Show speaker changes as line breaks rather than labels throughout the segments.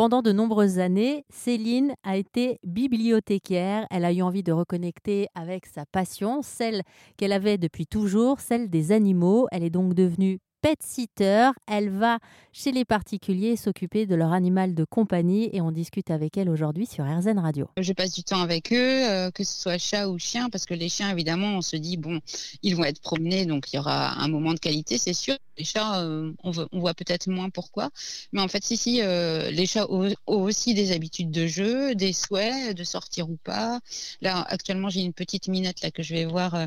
Pendant de nombreuses années, Céline a été bibliothécaire. Elle a eu envie de reconnecter avec sa passion, celle qu'elle avait depuis toujours, celle des animaux. Elle est donc devenue pet sitter. Elle va chez les particuliers s'occuper de leur animal de compagnie et on discute avec elle aujourd'hui sur RZN Radio.
Je passe du temps avec eux, euh, que ce soit chat ou chien, parce que les chiens, évidemment, on se dit, bon, ils vont être promenés, donc il y aura un moment de qualité, c'est sûr. Les chats, euh, on, voit peut-être moins pourquoi. Mais en fait, si, si, euh, les chats ont, aussi des habitudes de jeu, des souhaits de sortir ou pas. Là, actuellement, j'ai une petite minette là que je vais voir.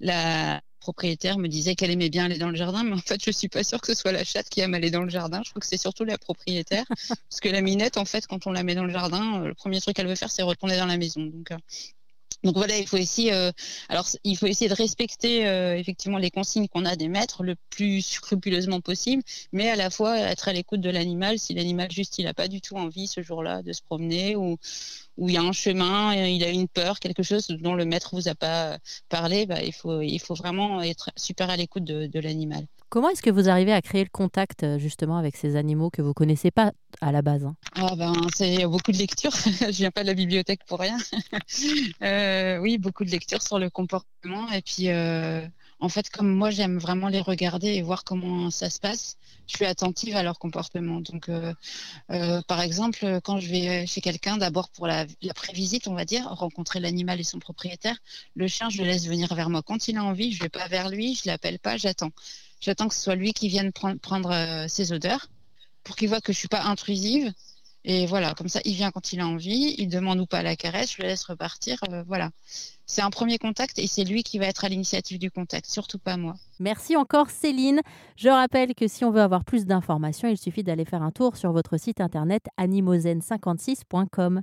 la propriétaire me disait qu'elle aimait bien aller dans le jardin, mais en fait, je suis pas sûre que ce soit la chatte qui aime aller dans le jardin. Je crois que c'est surtout la propriétaire, parce que la minette, en fait, quand on la met dans le jardin, euh, le premier truc qu'elle veut faire, c'est retourner dans la maison. Donc, euh, donc voilà, il faut essayer, euh, alors il faut essayer de respecter effectivement les consignes qu'on a des maîtres le plus scrupuleusement possible, mais à la fois être à l'écoute de l'animal si l'animal juste il n'a pas du tout envie ce jour-là de se promener ou où il y a un chemin, il a une peur, quelque chose dont le maître vous a pas parlé, bah, il, faut, il faut vraiment être super à l'écoute de, l'animal.
Comment est-ce que vous arrivez à créer le contact euh, justement avec ces animaux que vous connaissez pas à la base hein?
Ah ben, C'est beaucoup de lectures. Je viens pas de la bibliothèque pour rien. euh, oui, beaucoup de lectures sur le comportement. Et puis, euh, en fait, comme moi, j'aime vraiment les regarder et voir comment ça se passe, je suis attentive à leur comportement. Donc, euh, euh, par exemple, quand je vais chez quelqu'un, d'abord pour la, la prévisite, on va dire, rencontrer l'animal et son propriétaire, le chien, je le laisse venir vers moi. Quand il a envie, je vais pas vers lui, je l'appelle pas, j'attends. J'attends que ce soit lui qui vienne prendre, euh, ses odeurs pour qu'il voit que je suis pas intrusive. Et voilà, comme ça, il vient quand il a envie, il demande ou pas la caresse, je le laisse repartir. voilà c'est un premier contact et c'est lui qui va être à l'initiative du contact, surtout pas moi.
Merci encore Céline. Je rappelle que si on veut avoir plus d'informations, il suffit d'aller faire un tour sur votre site internet animozen56.com.